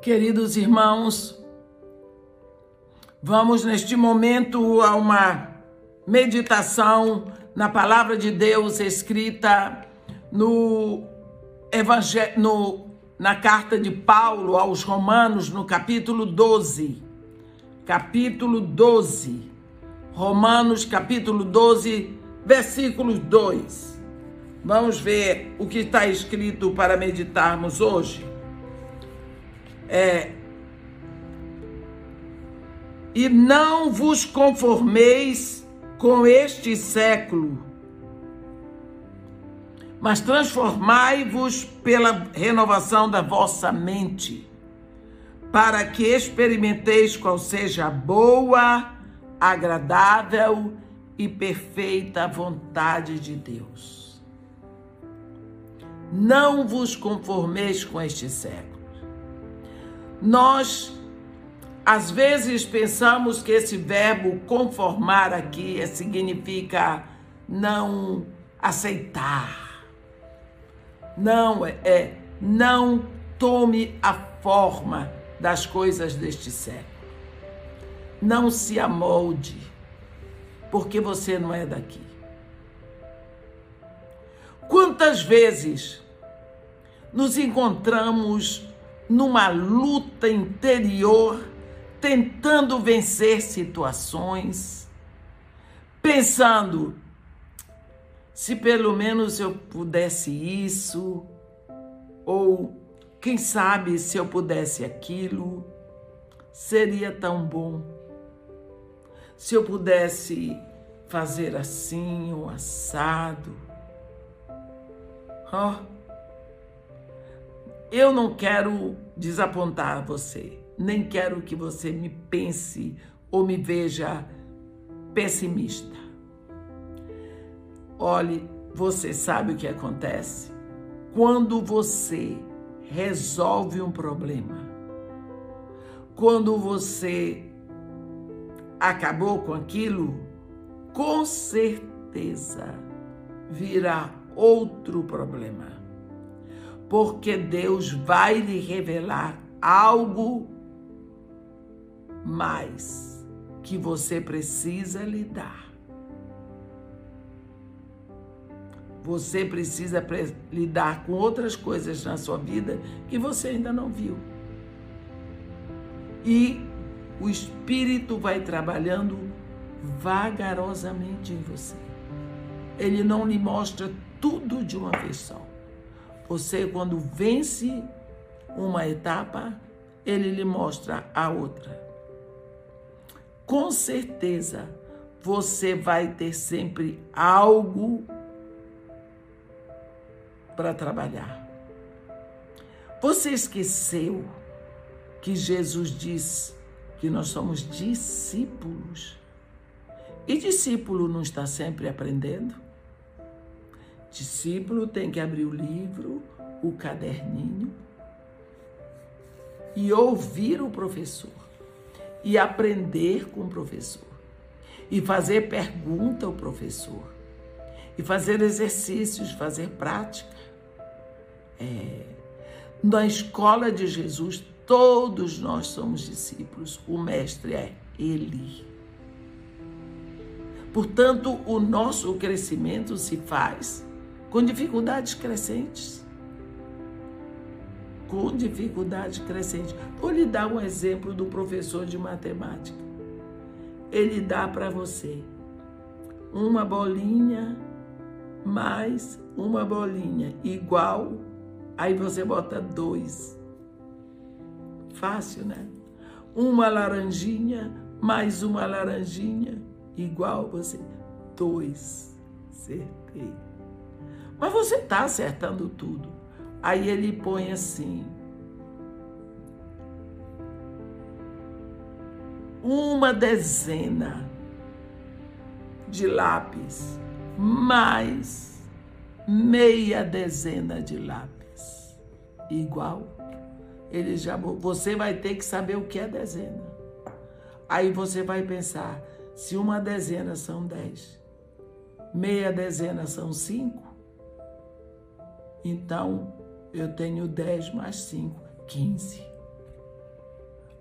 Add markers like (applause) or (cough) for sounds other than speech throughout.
Queridos irmãos, vamos neste momento a uma meditação na palavra de Deus escrita no evangelho no, na carta de Paulo aos Romanos, no capítulo 12. Capítulo 12. Romanos, capítulo 12, versículos 2. Vamos ver o que está escrito para meditarmos hoje. É, e não vos conformeis com este século, mas transformai-vos pela renovação da vossa mente, para que experimenteis qual seja a boa, agradável e perfeita vontade de Deus. Não vos conformeis com este século nós, às vezes, pensamos que esse verbo conformar aqui significa não aceitar. Não, é, é não tome a forma das coisas deste século. Não se amolde, porque você não é daqui. Quantas vezes nos encontramos numa luta interior, tentando vencer situações, pensando: se pelo menos eu pudesse isso, ou quem sabe se eu pudesse aquilo, seria tão bom. Se eu pudesse fazer assim, ou assado. Oh, eu não quero desapontar você, nem quero que você me pense ou me veja pessimista. Olhe, você sabe o que acontece? Quando você resolve um problema, quando você acabou com aquilo, com certeza virá outro problema porque Deus vai lhe revelar algo mais que você precisa lidar. Você precisa lidar com outras coisas na sua vida que você ainda não viu. E o Espírito vai trabalhando vagarosamente em você. Ele não lhe mostra tudo de uma vez só. Você, quando vence uma etapa, ele lhe mostra a outra. Com certeza, você vai ter sempre algo para trabalhar. Você esqueceu que Jesus diz que nós somos discípulos. E discípulo não está sempre aprendendo? Discípulo tem que abrir o livro, o caderninho e ouvir o professor e aprender com o professor e fazer pergunta ao professor e fazer exercícios, fazer prática. É, na escola de Jesus, todos nós somos discípulos, o mestre é Ele. Portanto, o nosso crescimento se faz com dificuldades crescentes. Com dificuldades crescentes. Vou lhe dar um exemplo do professor de matemática. Ele dá para você uma bolinha mais uma bolinha igual, aí você bota dois. Fácil, né? Uma laranjinha mais uma laranjinha igual você. Dois. Acertei. Mas você está acertando tudo. Aí ele põe assim: uma dezena de lápis mais meia dezena de lápis igual. Ele já você vai ter que saber o que é dezena. Aí você vai pensar, se uma dezena são dez, meia dezena são cinco, então, eu tenho 10 mais 5, 15.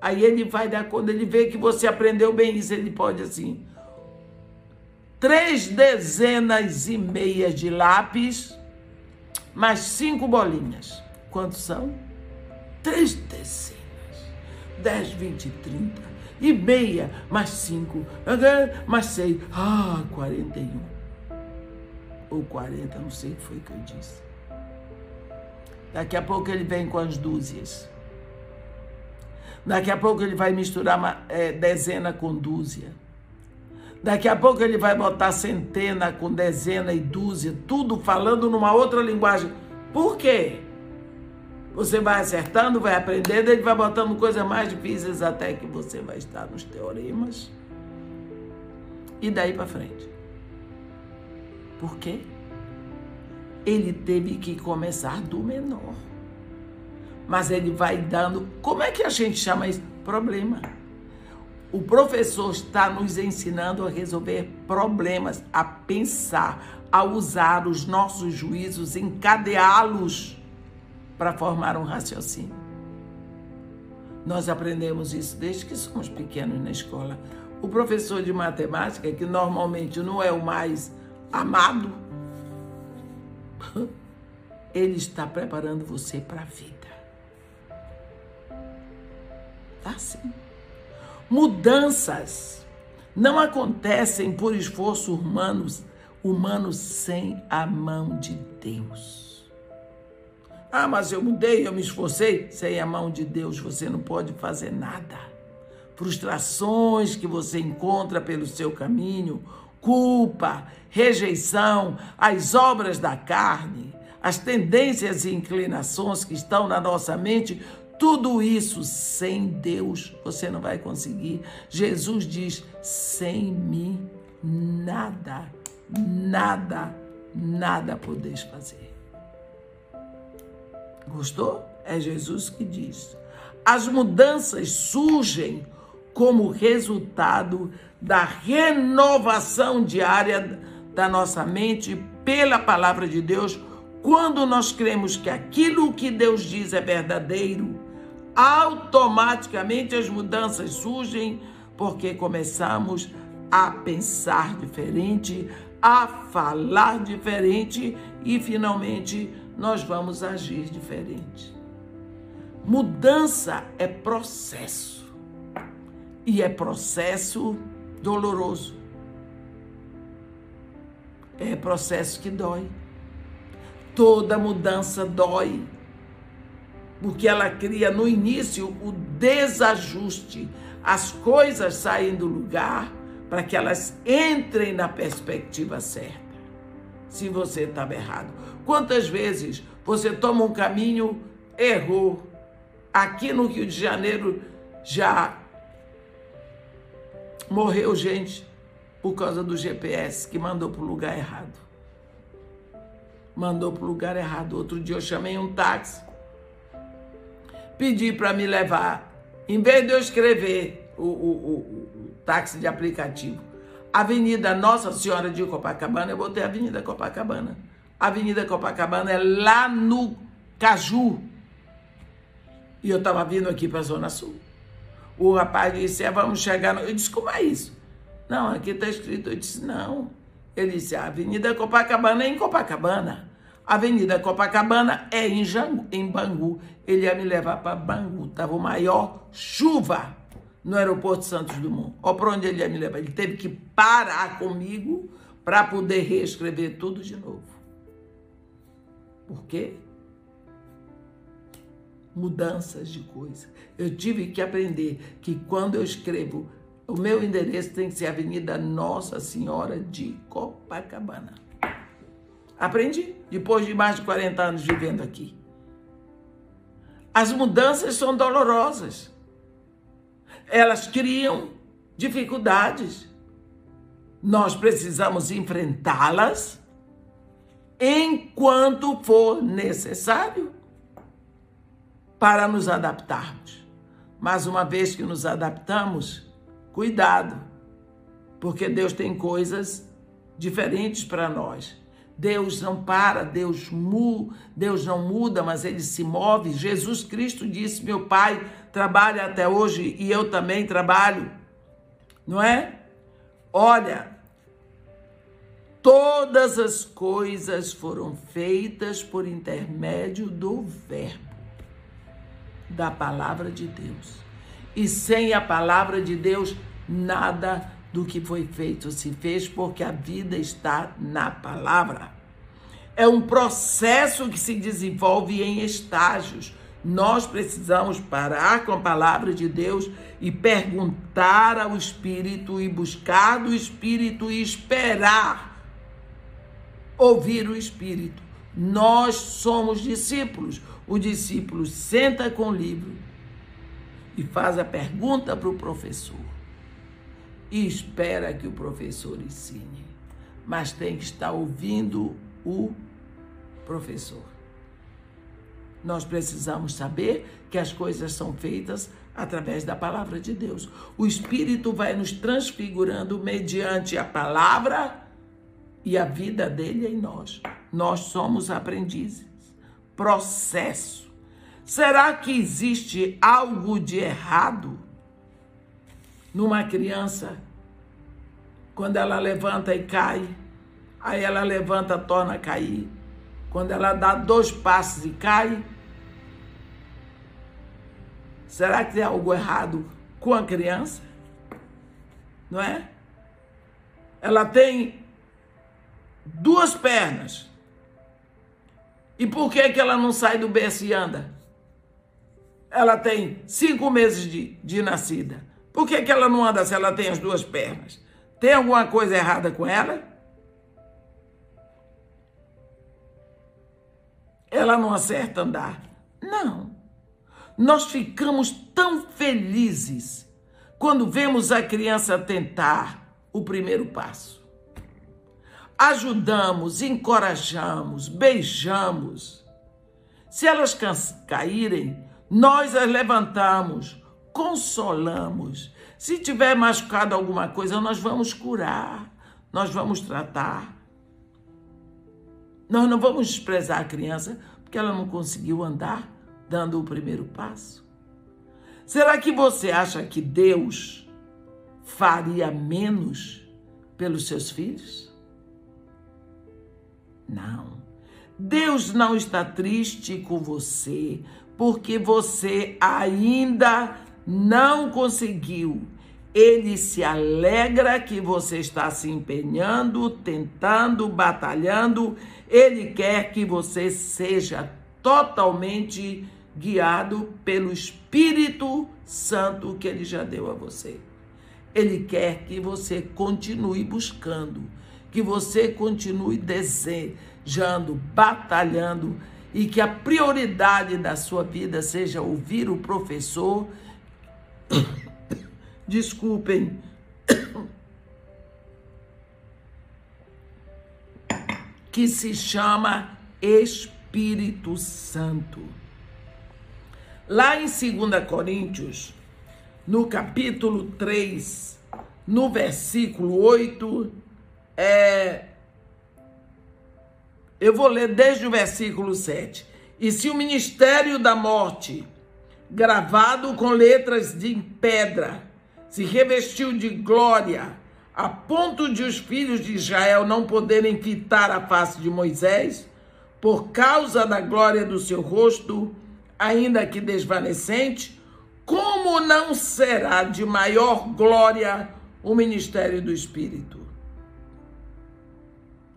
Aí ele vai dar quando ele vê que você aprendeu bem isso, ele pode assim. Três dezenas e meia de lápis, mais cinco bolinhas. Quantos são? Três dezenas. Dez, vinte, trinta. E meia, mais cinco. Mais seis. Ah, quarenta e um. Ou quarenta, não sei o que foi que eu disse. Daqui a pouco ele vem com as dúzias. Daqui a pouco ele vai misturar uma, é, dezena com dúzia. Daqui a pouco ele vai botar centena com dezena e dúzia, tudo falando numa outra linguagem. Por quê? Você vai acertando, vai aprendendo, ele vai botando coisas mais difíceis até que você vai estar nos teoremas. E daí para frente. Por quê? Ele teve que começar do menor mas ele vai dando. Como é que a gente chama isso? Problema. O professor está nos ensinando a resolver problemas, a pensar, a usar os nossos juízos, encadeá-los para formar um raciocínio. Nós aprendemos isso desde que somos pequenos na escola. O professor de matemática, que normalmente não é o mais amado, ele está preparando você para a vida. assim. Mudanças não acontecem por esforço humanos, humano sem a mão de Deus. Ah, mas eu mudei, eu me esforcei. Sem a mão de Deus você não pode fazer nada. Frustrações que você encontra pelo seu caminho, culpa, rejeição, as obras da carne, as tendências e inclinações que estão na nossa mente, tudo isso sem Deus você não vai conseguir. Jesus diz: sem mim nada, nada, nada podeis fazer. Gostou? É Jesus que diz. As mudanças surgem como resultado da renovação diária da nossa mente pela palavra de Deus, quando nós cremos que aquilo que Deus diz é verdadeiro automaticamente as mudanças surgem porque começamos a pensar diferente, a falar diferente e finalmente nós vamos agir diferente. Mudança é processo e é processo doloroso. É processo que dói. Toda mudança dói porque ela cria no início o desajuste, as coisas saem do lugar para que elas entrem na perspectiva certa. Se você estava errado. Quantas vezes você toma um caminho, errou? Aqui no Rio de Janeiro já morreu gente por causa do GPS que mandou para o lugar errado. Mandou para o lugar errado. Outro dia eu chamei um táxi pedir para me levar, em vez de eu escrever o, o, o, o táxi de aplicativo, Avenida Nossa Senhora de Copacabana, eu botei Avenida Copacabana. Avenida Copacabana é lá no Caju. E eu estava vindo aqui para a Zona Sul. O rapaz disse: é, Vamos chegar. No... Eu disse: Como é isso? Não, aqui está escrito. Eu disse: Não. Ele disse: A Avenida Copacabana é em Copacabana. Avenida Copacabana é em, Jangu, em Bangu. Ele ia me levar para Bangu. Estava o maior chuva no aeroporto Santos Dumont. Olha para onde ele ia me levar. Ele teve que parar comigo para poder reescrever tudo de novo. Por quê? Mudanças de coisa. Eu tive que aprender que quando eu escrevo, o meu endereço tem que ser Avenida Nossa Senhora de Copacabana. Aprendi depois de mais de 40 anos vivendo aqui. As mudanças são dolorosas. Elas criam dificuldades. Nós precisamos enfrentá-las enquanto for necessário para nos adaptarmos. Mas uma vez que nos adaptamos, cuidado, porque Deus tem coisas diferentes para nós. Deus não para, Deus mu, Deus não muda, mas ele se move. Jesus Cristo disse: "Meu Pai trabalha até hoje e eu também trabalho, não é? Olha, todas as coisas foram feitas por intermédio do Verbo, da palavra de Deus. E sem a palavra de Deus, nada do que foi feito se fez, porque a vida está na palavra. É um processo que se desenvolve em estágios. Nós precisamos parar com a palavra de Deus e perguntar ao Espírito e buscar do Espírito e esperar ouvir o Espírito. Nós somos discípulos. O discípulo senta com o livro e faz a pergunta para o professor e espera que o professor ensine, mas tem que estar ouvindo o professor. Nós precisamos saber que as coisas são feitas através da palavra de Deus. O Espírito vai nos transfigurando mediante a palavra e a vida dele em nós. Nós somos aprendizes. Processo. Será que existe algo de errado numa criança quando ela levanta e cai? Aí ela levanta, torna a cair. Quando ela dá dois passos e cai, será que tem algo errado com a criança? Não é? Ela tem duas pernas. E por que, que ela não sai do berço e anda? Ela tem cinco meses de, de nascida. Por que, que ela não anda se ela tem as duas pernas? Tem alguma coisa errada com ela? ela não acerta andar. Não. Nós ficamos tão felizes quando vemos a criança tentar o primeiro passo. Ajudamos, encorajamos, beijamos. Se elas caírem, nós as levantamos, consolamos. Se tiver machucado alguma coisa, nós vamos curar, nós vamos tratar. Nós não vamos desprezar a criança porque ela não conseguiu andar dando o primeiro passo. Será que você acha que Deus faria menos pelos seus filhos? Não. Deus não está triste com você porque você ainda não conseguiu ele se alegra que você está se empenhando, tentando, batalhando. Ele quer que você seja totalmente guiado pelo Espírito Santo que ele já deu a você. Ele quer que você continue buscando, que você continue desejando, batalhando e que a prioridade da sua vida seja ouvir o professor (coughs) desculpem. (coughs) Que se chama Espírito Santo. Lá em 2 Coríntios, no capítulo 3, no versículo 8, é, eu vou ler desde o versículo 7. E se o ministério da morte, gravado com letras de pedra, se revestiu de glória, a ponto de os filhos de Israel não poderem fitar a face de Moisés, por causa da glória do seu rosto, ainda que desvanecente, como não será de maior glória o ministério do Espírito?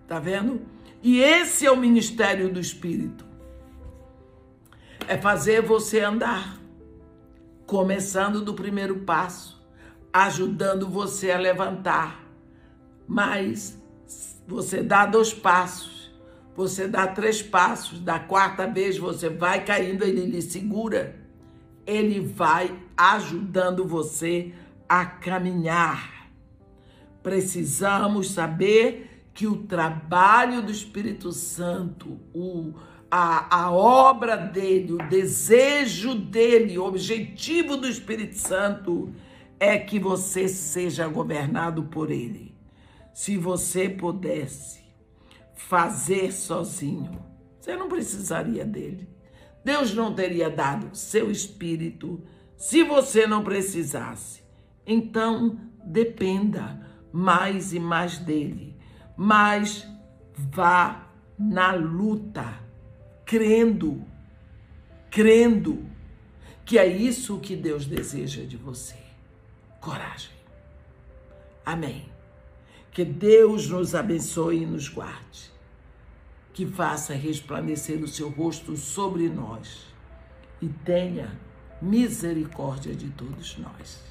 Tá vendo? E esse é o ministério do Espírito. É fazer você andar, começando do primeiro passo ajudando você a levantar. Mas você dá dois passos, você dá três passos, da quarta vez você vai caindo, ele lhe segura. Ele vai ajudando você a caminhar. Precisamos saber que o trabalho do Espírito Santo, o, a, a obra dele, o desejo dele, o objetivo do Espírito Santo é que você seja governado por Ele. Se você pudesse fazer sozinho, você não precisaria dele. Deus não teria dado seu espírito Se você não precisasse, então dependa mais e mais dele, mas vá na luta, crendo, crendo que é isso que Deus deseja de você. Coragem. Amém. Que Deus nos abençoe e nos guarde. Que faça resplandecer o seu rosto sobre nós e tenha misericórdia de todos nós.